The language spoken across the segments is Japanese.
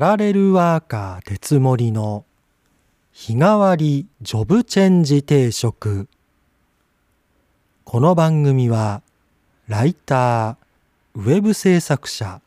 ラレルワーカー鉄森の日替わりジョブチェンジ定食。この番組はライターウェブ制作者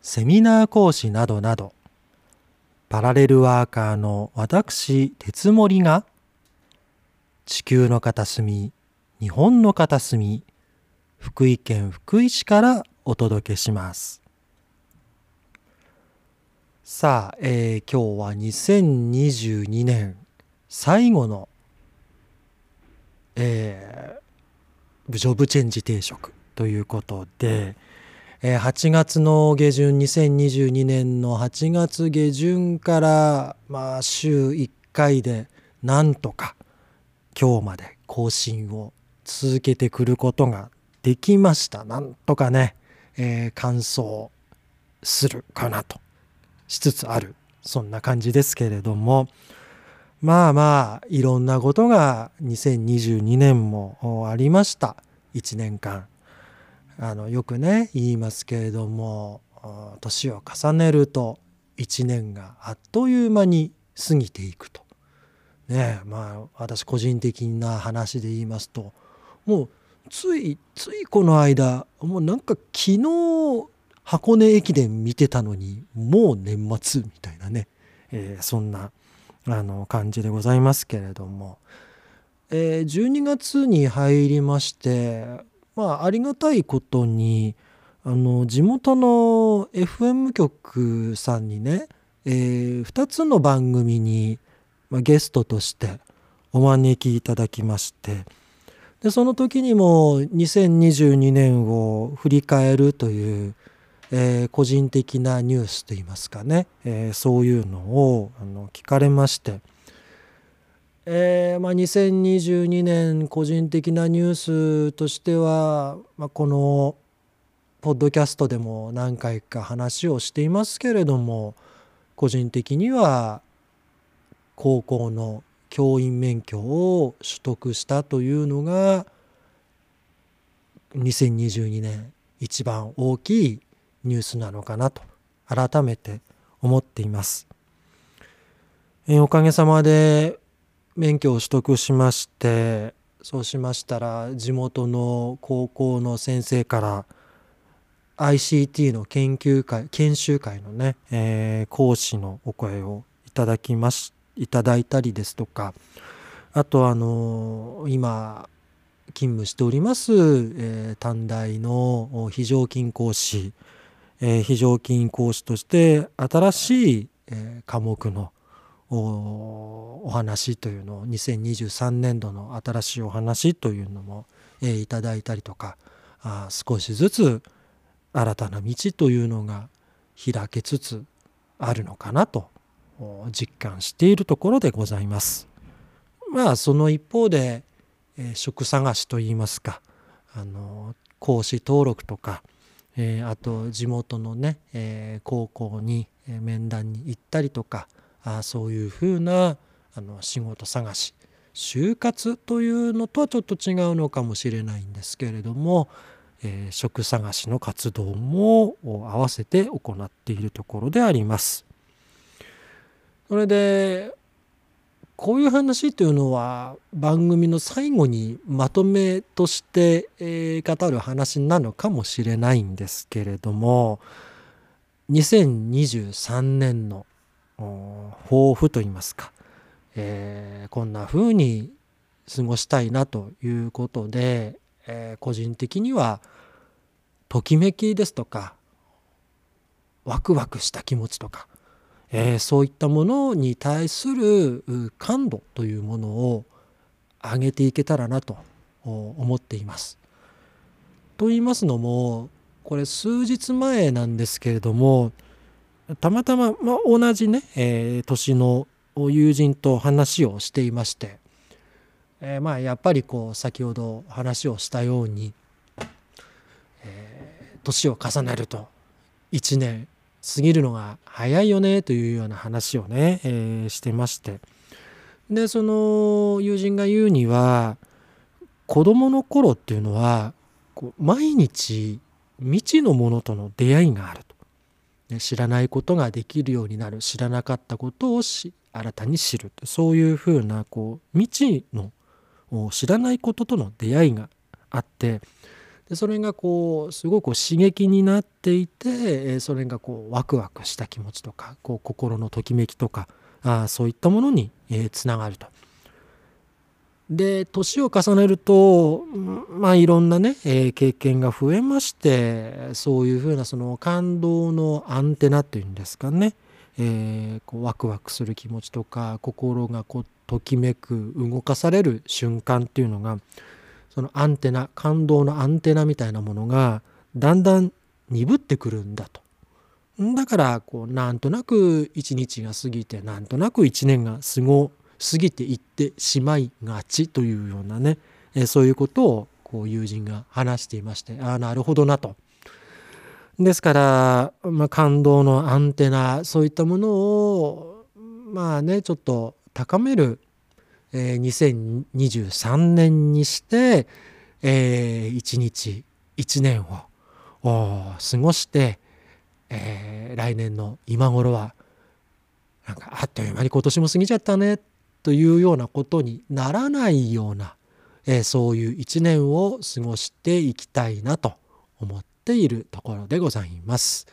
セミナー講師などなどパラレルワーカーの私鉄森が地球の片隅日本の片隅福井県福井市からお届けします。さあ、えー、今日は2022年最後の、えー、ジョブチェンジ定食ということで、えー、8月の下旬2022年の8月下旬からまあ週1回でなんとか今日まで更新を続けてくることができました。なんとかね、えー、完走するかなと。しつつあるそんな感じですけれども。まあまあいろんなことが2022年もありました。1年間あのよくね言いますけれども年を重ねると1年があっという間に過ぎていくと。ねまあ私個人的な話で言いますともうついついこの間もうなんか昨日箱根駅伝見てたのにもう年末みたいなね、えー、そんなあの感じでございますけれども、えー、12月に入りましてまあありがたいことにあの地元の FM 局さんにね、えー、2つの番組に、まあ、ゲストとしてお招きいただきましてでその時にも2022年を振り返るというえー、個人的なニュースといいますかね、えー、そういうのをあの聞かれまして、えーまあ、2022年個人的なニュースとしては、まあ、このポッドキャストでも何回か話をしていますけれども個人的には高校の教員免許を取得したというのが2022年一番大きいニュースなのかなと改めて思っています。えおかげさまで免許を取得しましてそうしましたら地元の高校の先生から ICT の研究会研修会のね、えー、講師のお声をいただきましいただいたりですとかあとあの今勤務しております、えー、短大の非常勤講師えー、非常勤講師として新しい、え、科目のお話というのを2023年度の新しいお話というのも、えー、いただいたりとかあ少しずつ新たな道というのが開けつつあるのかなと実感しているところでございます。まあその一方で、えー、職探しといいますかあの講師登録とかえー、あと地元のね、えー、高校に面談に行ったりとかあそういうふうなあの仕事探し就活というのとはちょっと違うのかもしれないんですけれども、えー、職探しの活動も合わせて行っているところであります。それでこういう話というのは番組の最後にまとめとして、え、語る話なのかもしれないんですけれども2023年の抱負といいますか、えー、こんな風に過ごしたいなということで、えー、個人的にはときめきですとかワクワクした気持ちとかえー、そういったものに対する感度というものを上げていけたらなと思っています。と言いますのもこれ数日前なんですけれどもたまたま、まあ、同じね、えー、年の友人と話をしていまして、えー、まあやっぱりこう先ほど話をしたように、えー、年を重ねると1年過ぎるのが早いよねというような話をね、えー、してまして。でその友人が言うには子どもの頃っていうのはこう毎日未知のものとの出会いがあると。ね、知らないことができるようになる。知らなかったことを新たに知るそういうふうなこう未知の知らないこととの出会いがあって。でそれがこうすごく刺激になっていてそれがこうワクワクした気持ちとかこう心のときめきとかあそういったものにつながると。で年を重ねるとまあいろんなね、え、経験が増えましてそういうふうなその感動のアンテナっていうんですかね、えー、こうワクワクする気持ちとか心がこうときめく動かされる瞬間っていうのがそのアンテナ感動のアンテナみたいなものがだんだん鈍ってくるんだと。だからこうなんとなく一日が過ぎてなんとなく一年が過ご過ぎていってしまいがちというようなね、えそういうことをこう友人が話していましてああなるほどなと。ですから、まあ、感動のアンテナそういったものをまあねちょっと高める、えー、2023年にして、えー、1日1年を過ごして、えー、来年の今頃はなんかあっという間に今年も過ぎちゃったねというようなことにならないような、えー、そういう一年を過ごしていきたいなと思っているところでございます。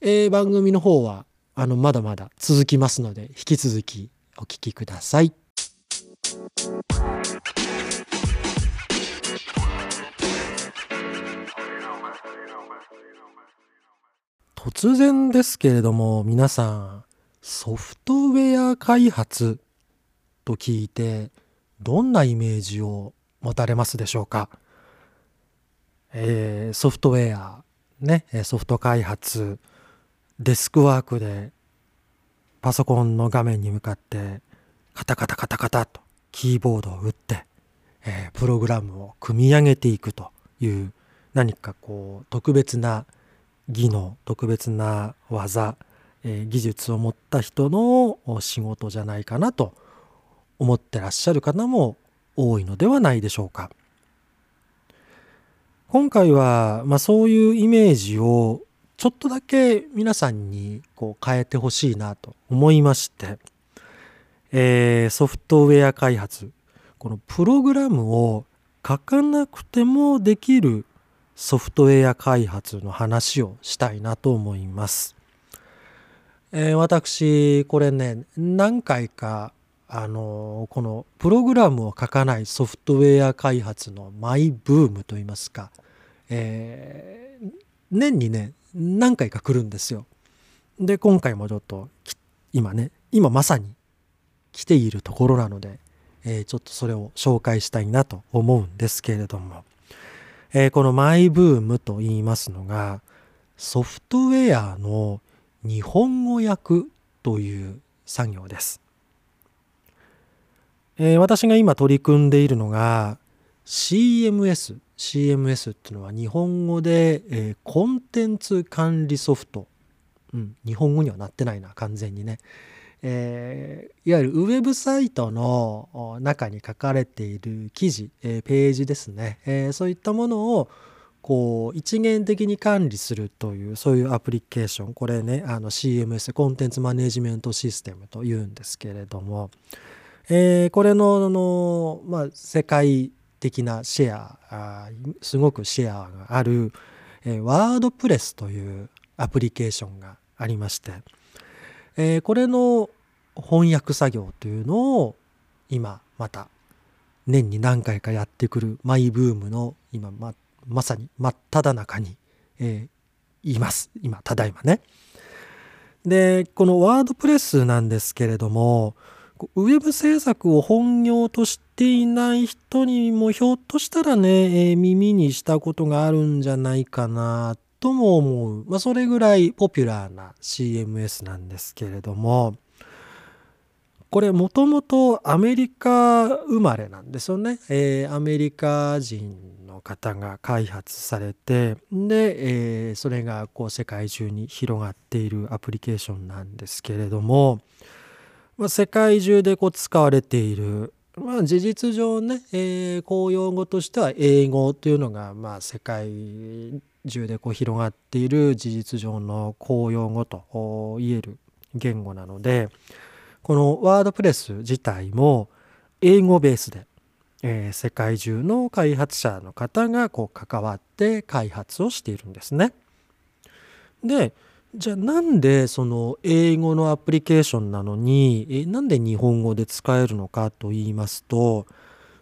えー、番組の方はあのまだまだ続きますので引き続きお聞きください。突然ですけれども皆さんソフトウェア開発と聞いてどんなイメージを持たれますでしょうか、えー、ソフトウェアねソフト開発デスクワークでパソコンの画面に向かってカタカタカタカタとキーボードを打って、えー、プログラムを組み上げていくという何かこう特別な技能特別な技、えー、技術を持った人の仕事じゃないかなと思ってらっしゃる方も多いのではないでしょうか。今回は、まあ、そういうイメージをちょっとだけ皆さんにこう変えてほしいなと思いまして、えー、ソフトウェア開発このプログラムを書かなくてもできるソフトウェア開発の話をしたいなと思います。えー、私これね何回かあのこのプログラムを書かないソフトウェア開発のマイブームといいますか、えー、年にね何回か来るんですよ。で今回もちょっと今ね今まさに来ているところなので、えー、ちょっとそれを紹介したいなと思うんですけれども、えー、このマイブームと言いますのがソフトウェアの日本語訳という作業です。えー、私が今取り組んでいるのが CMS。CMS っていうのは日本語で、え、コンテンツ管理ソフト。うん、日本語にはなってないな、完全にね。えー、いわゆるウェブサイトの中に書かれている記事、えー、ページですね、えー、そういったものをこう一元的に管理するというそういうアプリケーション。これねあの CMS コンテンツマネジメントシステムというんですけれども、え、これのの、まあ、世界的なシェアすごくシェアがある、え、ワードプレスというアプリケーションがありまして、えー、これの翻訳作業というのを今また年に何回かやってくるマイブームの今ままさに真っ只中に、えー、います今ただいまね。でこのワードプレスなんですけれどもウェブ制作を本業としていない人にもひょっとしたらね、えー、耳にしたことがあるんじゃないかなっとも思う。まあ、それぐらいポピュラーな CMS なんですけれども、これもともとアメリカ生まれなんですよね。えー、アメリカ人の方が開発されて、で、えー、それがこう世界中に広がっているアプリケーションなんですけれども、まあ、世界中でこう使われている、まあ、事実上ね、えー、公用語としては英語というのが、まあ、世界中でこう広がっている事実上の公用語と言える言語なのでこのワードプレス自体も英語ベースで、えー、世界中の開発者の方がこう関わって開発をしているんですね。でじゃあなんでその英語のアプリケーションなのにえなんで日本語で使えるのかと言いますと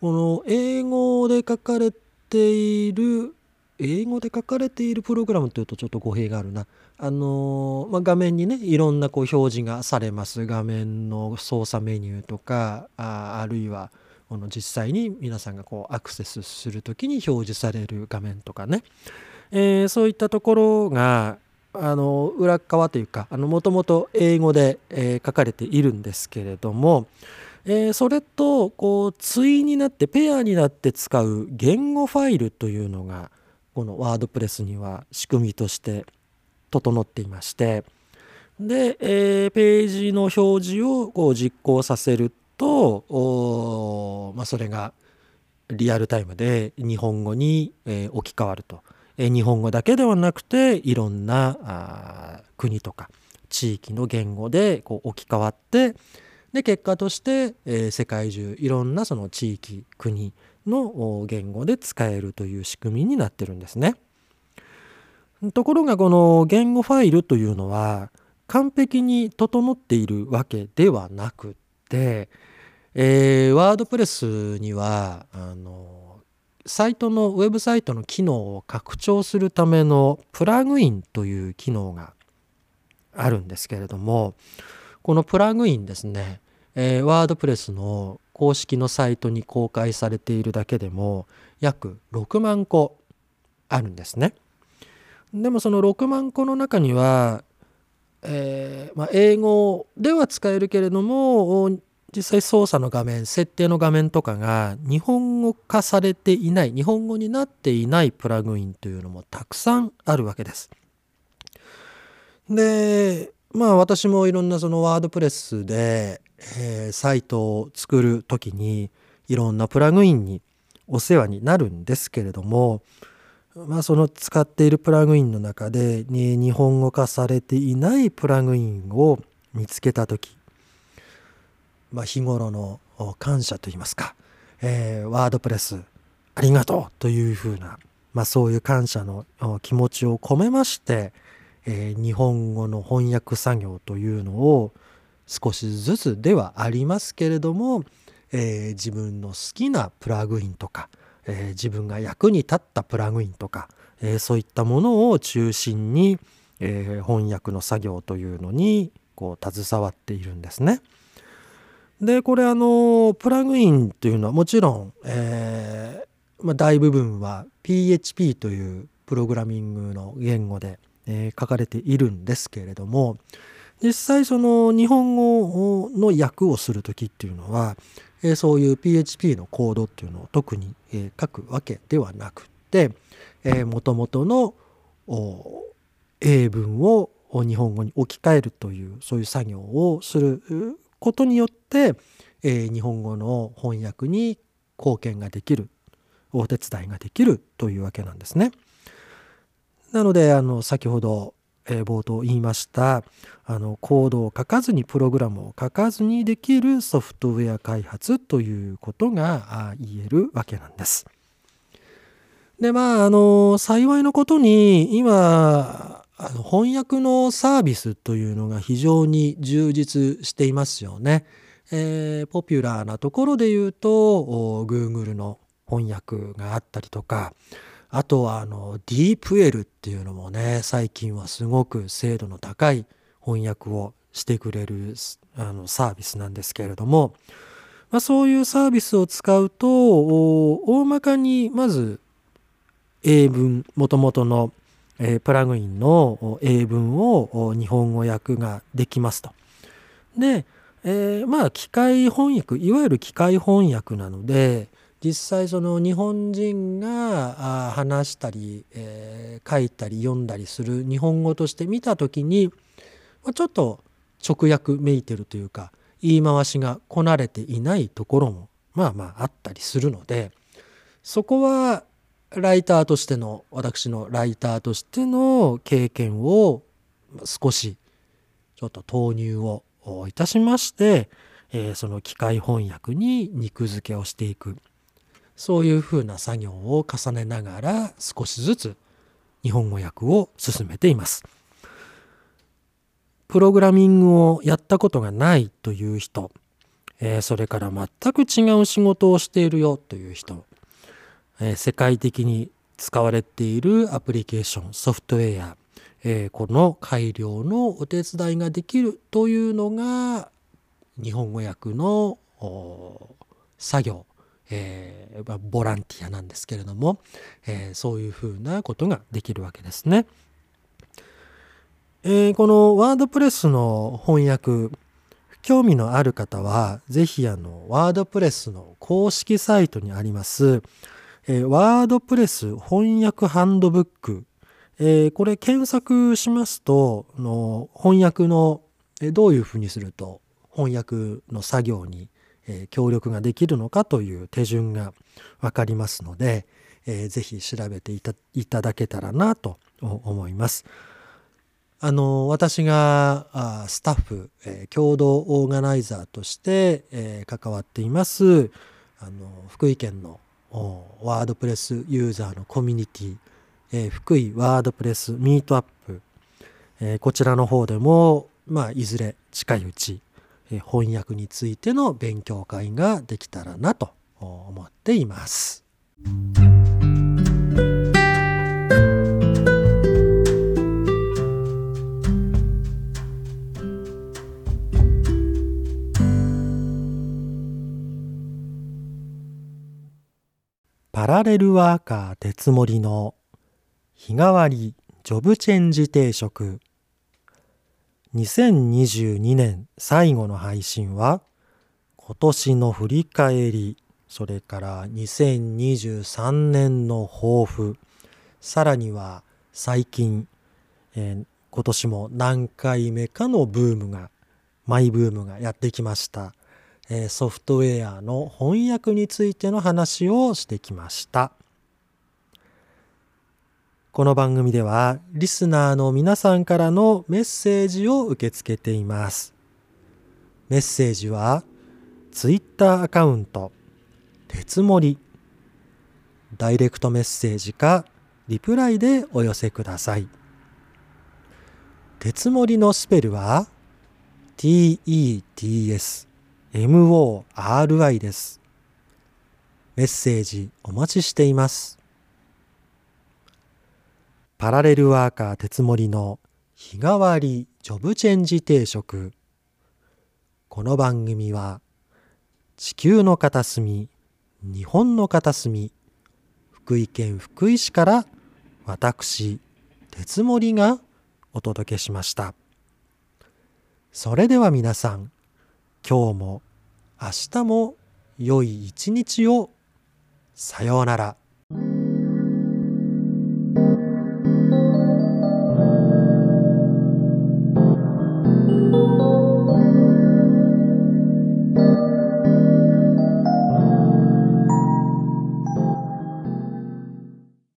この英語で書かれている英語で書かれているプログラムというとちょっと語弊があるな。あのまあ、画面にねいろんなこう表示がされます画面の操作メニューとかああるいはこの実際に皆さんがこうアクセスする時に表示される画面とかね、えー、そういったところがあの裏側というかもともと英語で、えー、書かれているんですけれども、えー、それとこう対になってペアになって使う言語ファイルというのがこのワードプレスには仕組みとして整っていましてで、えー、ページの表示をこう実行させると、まあ、それがリアルタイムで日本語に、えー、置き換わると、えー、日本語だけではなくていろんなあ国とか地域の言語でこう置き換わってで結果として、えー、世界中いろんなその地域国の言語で使えるという仕組みになってるんですね。ところがこの言語ファイルというのは完璧に整っているわけではなくって、えー、ワードプレスにはあのサイトのウェブサイトの機能を拡張するためのプラグインという機能があるんですけれどもこのプラグインですね、えー、ワードプレスの公式のサイトに公開されているだけでも約6万個あるんですね。でもその6万個の中には、えーまあ、英語では使えるけれども実際操作の画面設定の画面とかが日本語化されていない日本語になっていないプラグインというのもたくさんあるわけです。でまあ私もいろんなそのワードプレスでえー、サイトを作る時にいろんなプラグインにお世話になるんですけれども、まあ、その使っているプラグインの中で、ね、日本語化されていないプラグインを見つけた時、まあ、日頃の感謝といいますか、えー、ワードプレスありがとうというふうな、まあ、そういう感謝の気持ちを込めまして、えー、日本語の翻訳作業というのを少しずつではありますけれども、えー、自分の好きなプラグインとか、えー、自分が役に立ったプラグインとか、えー、そういったものを中心に、え翻訳の作業というのにこう携わっているんですね。でこれあのプラグインというのはもちろん、えまあ、大部分は PHP というプログラミングの言語で、え書かれているんですけれども、実際その日本語の訳をする時っていうのは、えそういう PHP のコードっていうのを特に、え書くわけではなくてもともとの英文を日本語に置き換えるというそういう作業をすることによって、え日本語の翻訳に貢献ができるお手伝いができるというわけなんですね。なのであの先ほどえ、冒頭言いましたあのコードを書かずにプログラムを書かずにできるソフトウェア開発ということが言えるわけなんです。でまああの幸いのことに今あの翻訳のサービスというのが非常に充実していますよね。えー、ポピュラーなところで言うと Google の翻訳があったりとかあとはあの DeepL っていうのもね最近はすごく精度の高い翻訳をしてくれるあのサービスなんですけれども、まあ、そういうサービスを使うと大まかにまず英文もともとの、え、プラグインの英文を日本語訳ができますと。で、えー、まあ機械翻訳いわゆる機械翻訳なので実際その日本人が話したり、えー、書いたり読んだりする日本語として見た時に、ま、ちょっと直訳めいてるというか言い回しがこなれていないところもまあまああったりするのでそこはライターとしての私のライターとしての経験を少しちょっと投入をいたしまして、えー、その機械翻訳に肉付けをしていく。そういうふうな作業を重ねながら少しずつ日本語訳を進めています。プログラミングをやったことがないという人、えー、それから全く違う仕事をしているよという人、えー、世界的に使われているアプリケーションソフトウェア、えー、この改良のお手伝いができるというのが日本語訳の作業、えー、ボランティアなんですけれども、えー、そういうふうなことができるわけですね。えー、このワードプレスの翻訳興味のある方は是非あのワードプレスの公式サイトにあります、え、ワードプレス翻訳ハンドブック、え、これ検索しますとの翻訳の、え、どういうふうにすると翻訳の作業に、え、協力ができるのかという手順が分かりますので、えー、ぜひ調べていただけたらなと思います。あの私があスタッフ、えー、共同オーガナイザーとして、えー、関わっていますあの福井県のワードプレスユーザーのコミュニティ、えー、福井ワードプレスミートアップ、えこちらの方でも、まあ、いずれ近いうち、翻訳についての勉強会ができたらなと思っています。パラレルワーカー鉄森の日替わりジョブチェンジ定食2022年最後の配信は今年の振り返りそれから2023年の抱負さらには最近、えー、今年も何回目かのブームがマイブームがやってきましたソフトウェアの翻訳についての話をしてきました。この番組ではリスナーの皆さんからのメッセージを受け付けています。メッセージは Twitter アカウント鉄森ダイレクトメッセージかリプライでお寄せください。鉄森のスペルは TETS MORI です。メッセージお待ちしています。パラレルワーカー鉄森の日替わりジョブチェンジ定食。この番組は地球の片隅、日本の片隅、福井県福井市から私、鉄森がお届けしました。それでは皆さん、今日も明日も良い一日をさようなら。